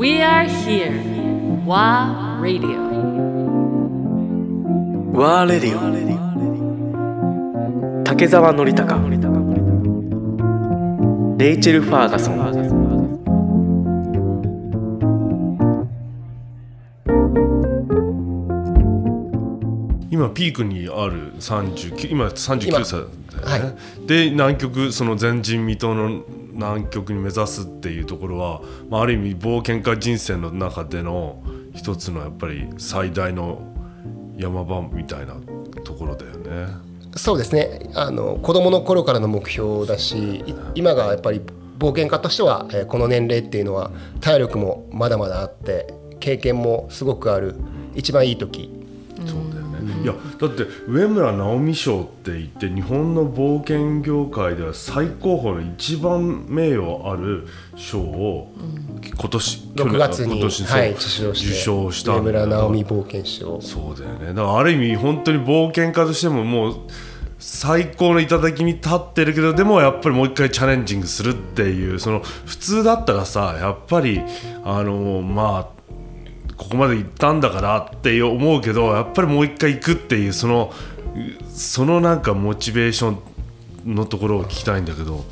We are here. WA Radio. ワーレディオ竹澤典孝レイチェル・ファーガソン今ピークにある39今39歳だよね、はで南極その前人未到の南極に目指すっていうところは、まあ、ある意味冒険家人生の中での一つのやっぱり最大の山場みたいなところだよね。そうですねあの子供の頃からの目標だし今がやっぱり冒険家としては、えこの年齢っていうのは体力もまだまだあって経験もすごくある一番いい時、いやだって上村直美賞って言って日本の冒険業界では最高峰の一番名誉ある賞を今年6月に、はい、受賞した上村直美冒険賞。そうだよね。だからある意味本当に冒険家としてももう最高の頂に立ってるけどでもやっぱりもう一回チャレンジングするっていうその普通だったらさやっぱりあのまあここまで行ったんだからって思うけどやっぱりもう一回行くっていうそのそのなんかモチベーションのところを聞きたいんだけど。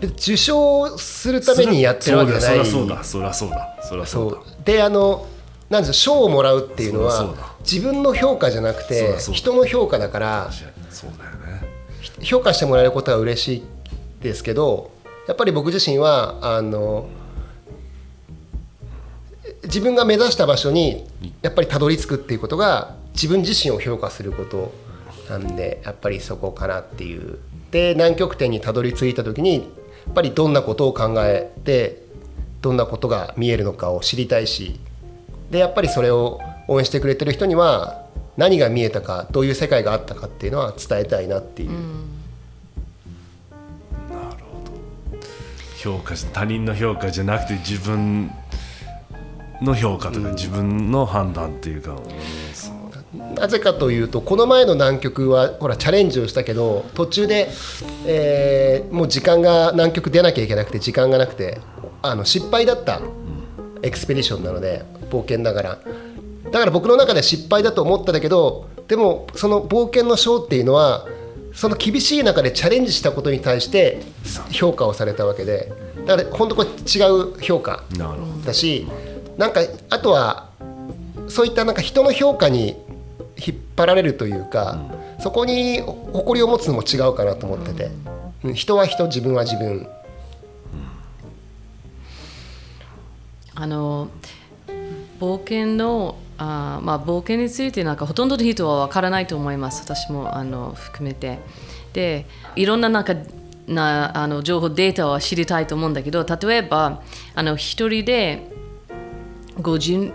で受賞するためにやってるわけじゃない。そうだそりゃそうだそりゃそうだそりゃそうだ。そう。であのなんです賞をもらうっていうのは自分の評価じゃなくて人の評価だからそうだよね。評価してもらえることは嬉しいですけどやっぱり僕自身はあの自分が目指した場所にやっぱりたどり着くっていうことが自分自身を評価することなんでやっぱりそこかなっていう。で南極点にたどり着いた時にやっぱりどんなことを考えてどんなことが見えるのかを知りたいしでやっぱりそれを応援してくれてる人には何が見えたかどういう世界があったかっていうのは伝えたいなっていう、評価他人の評価じゃなくて自分の評価とか自分の判断っていうか、なぜかというとこの前の南極はほらチャレンジをしたけど途中で、えーもう時間が南極出なきゃいけなくて時間がなくてあの失敗だったエクスペディションなので冒険ながら。だから僕の中で失敗だと思ったんだけどでもその冒険の賞っていうのはその厳しい中でチャレンジしたことに対して評価をされたわけで。だから本当これ違う評価なるほど。だしなんかあとはそういったなんか人の評価に引っ張られるというか、そこに誇りを持つのも違うかなと思ってて、うん。人は人自分は自分。あの冒険のあーまあ冒険についてなんかほとんどの人は分からないと思います。私もあの含めて。でいろんななんかなあの情報データを知りたいと思うんだけど例えばあの一人で 50,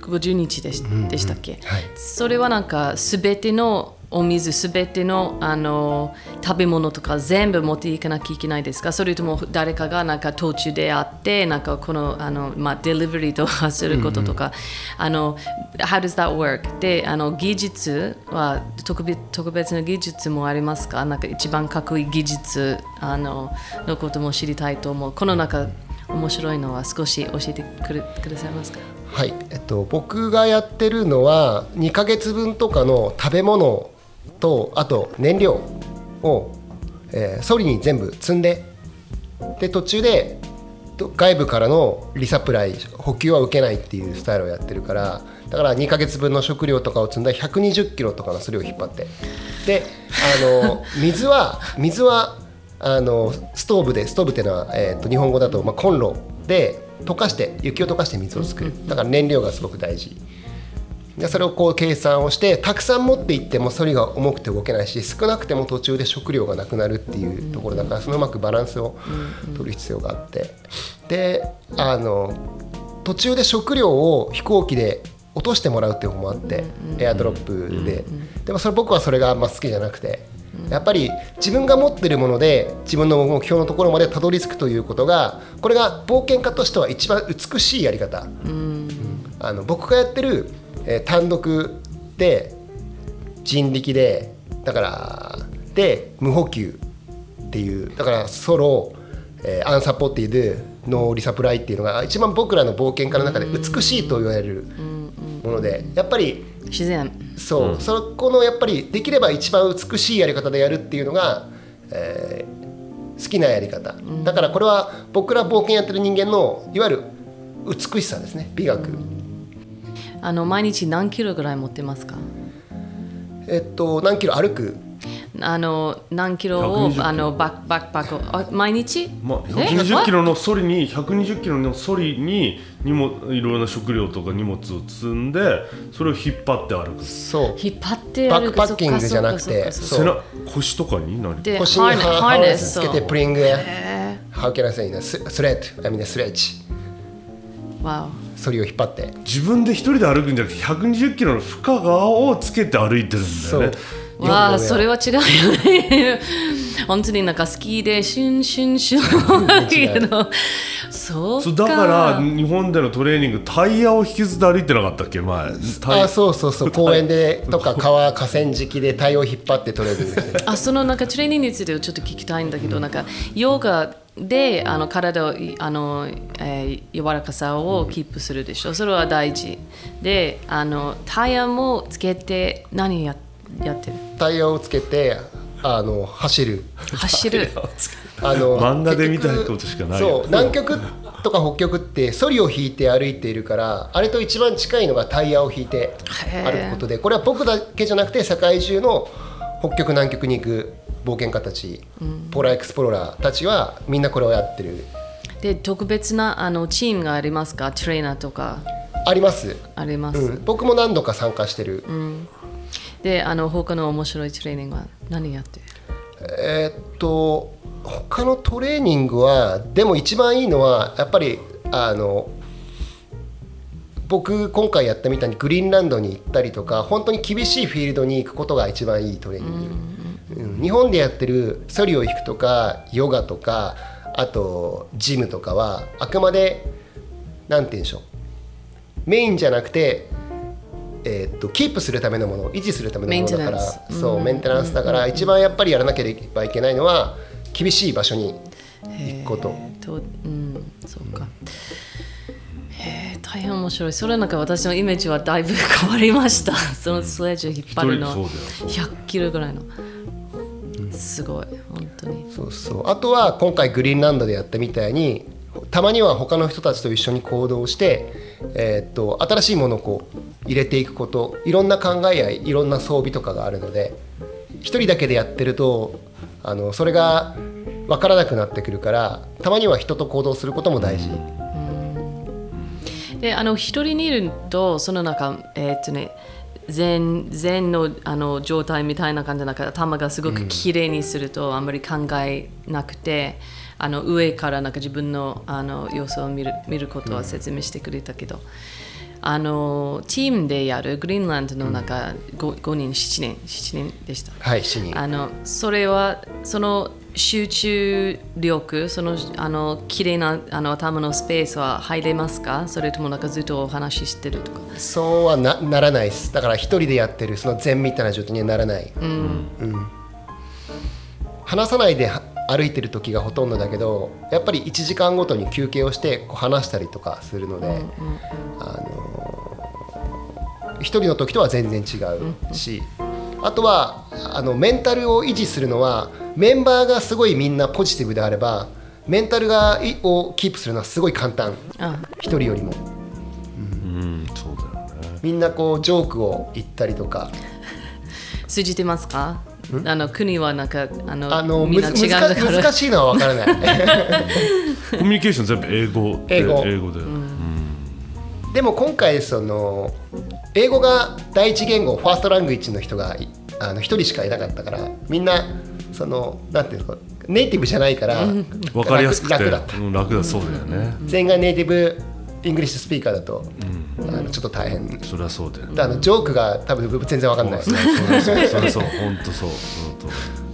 50日でし,、でしたっけ、はい。それはなんか全てのお水すべてのあの食べ物とか全部持っていかなきゃいけないですか？それとも誰かがなんか途中であってなんかこのあの、まあ、デリバリーとかすることとか、あの How does that work? であの技術は特別特別な技術もありますか？なんか一番かっこいい技術あののことも知りたいと思う。この中面白いのは少し教えてくれくださいますか？はい、えっと、僕がやってるのは2ヶ月分とかの食べ物とあと燃料を、えーソリに全部積んでで途中で外部からのリサプライ補給は受けないっていうスタイルをやってるからだから2ヶ月分の食料とかを積んだ120キロとかのそれを引っ張って。であの水は水はあのストーブでストーブっていうのは、えー、と日本語だと、まあ、コンロで溶かして雪を溶かして水を作る。だから燃料がすごく大事。でそれをこう計算をしてたくさん持っていってもそれが重くて動けないし少なくても途中で食料がなくなるっていうところだからそのうまくバランスを取る必要があって。であの途中で食料を飛行機で落としてもらうっていう方もあってエアドロップで。でもそれ僕はそれがあんま好きじゃなくてやっぱり自分が持ってるもので自分の目標のところまでたどり着くということがこれが冒険家としては一番美しいやり方。あの僕がやってる、えー単独で人力でだからで無補給っていうだからソロ、えーアンサポーティドノーリサプライっていうのが一番僕らの冒険家の中で美しいと言われるものでやっぱり自然そう、そこのやっぱりできれば一番美しいやり方でやるっていうのが、えー好きなやり方、だからこれは僕ら冒険やってる人間のいわゆる美しさですね。美学、あの毎日何キロぐらい持ってますか？えっと何キロ歩くあの何キロを120キロ。あのバックバックパック毎日？まあ、え？120キロのソリに120キロのソリに荷物いろいろな食料とか荷物を積んでそれを引っ張って歩く。そう。引っ張ってバ歩く。ックパッキングじゃなくて。背中腰とかに何で腰にハーネス。ス。つけてプリングや。へ How can I say ねススレッド I mean スレッジーわそれを引っ張って。自分で一人で歩くんじゃなくて120キロの負荷側をつけて歩いてるんだよね。おわあそれは違うよね。本当になんかスキーでシュンシュンシュンけどそうか。そうだから日本でのトレーニングタイヤを引きずって歩いてなかったっけ前。タイあそうそうそう。公園でとか川河川敷で太陽を引っ張ってトレーニング あそのなんかトレーニングについてちょっと聞きたいんだけど、なんかヨガであの体をいあの、えー柔らかさをキープするでしょ、それは大事。であのタイヤもつけて何ややってる。タイヤをつけてあの走る。走る。あの 漫画で見たことしかないよ。そう南極とか北極ってソリを引いて歩いているからあれと一番近いのがタイヤを引いて歩くことでこれは僕だけじゃなくて世界中の北極南極に行く冒険家たち、ポーラーエクスプローラーたちはみんなこれをやってる。で特別なあのチームがありますか？トレーナーとか。あります、あります、うん、僕も何度か参加してる、であの他の面白いトレーニングは何やって？るえーっと他のトレーニングはでも一番いいのはやっぱりあの僕今回やったみたいにグリーンランドに行ったりとか本当に厳しいフィールドに行くことが一番いいトレーニング、うん日本でやってるソリを引くとかヨガとかあとジムとかはあくまでなんて言うんでしょう。メインじゃなくてえーっとキープするためのもの維持するためのものだからメンテナンス。そうメンテナンスだから一番やっぱりやらなければいけないのは厳しい場所に行くこと。えーとうんそうか。へえ大変面白い。それなんか私のイメージはだいぶ変わりました。そのスレッジを引っ張るの。一人そう100キロぐらいの。すごい本当に。そうそう。あとは今回グリーンランドでやったみたいにたまには他の人たちと一緒に行動して、えーっと新しいものをこう入れていくこといろんな考えやいろんな装備とかがあるので一人だけでやってるとあのそれが分からなくなってくるからたまには人と行動することも大事。であの一人にいるとその中えーっとね禅禅のあの状態みたいな感じでなんか頭がすごくきれいにするとあんまり考えなくて、あの上からなんか自分のあの様子を見る見ることは説明してくれたけど、あのチームでやるグリーンランドの中 5, 5人7人7人でした。はい、死にあのそれはその集中力そのあの綺麗なあの頭のスペースは入れますか？それともなんかずっとお話ししてるとか。そうはなならないです。だから一人でやってるその禅みたいな状態にはならない、うん。話さないでは歩いてる時がほとんどだけどやっぱり1時間ごとに休憩をしてこう話したりとかするので、あのー一人の時とは全然違うし、あとはあのメンタルを維持するのはメンバーがすごいみんなポジティブであればメンタルがいをキープするのはすごい簡単。あ。一人よりも。うんそうだよね。みんなこうジョークを言ったりとか。通じてますか？あの国はなんかあのあのみんなむず違う難しいのは分からない。コミュニケーション全部英語で英語。英語で、でも今回その英語が第一言語ファーストラングイッジの人がいあの一人しかいなかったからみんなそのなんていうのネイティブじゃないから分かりやすくて。楽楽だった。うん楽だそうだよね、全員が native English speaker だと、あのちょっと大変。それはそうだよね。であのジョークが多分全然分かんない。それはそう。それはそう。本当そう。本当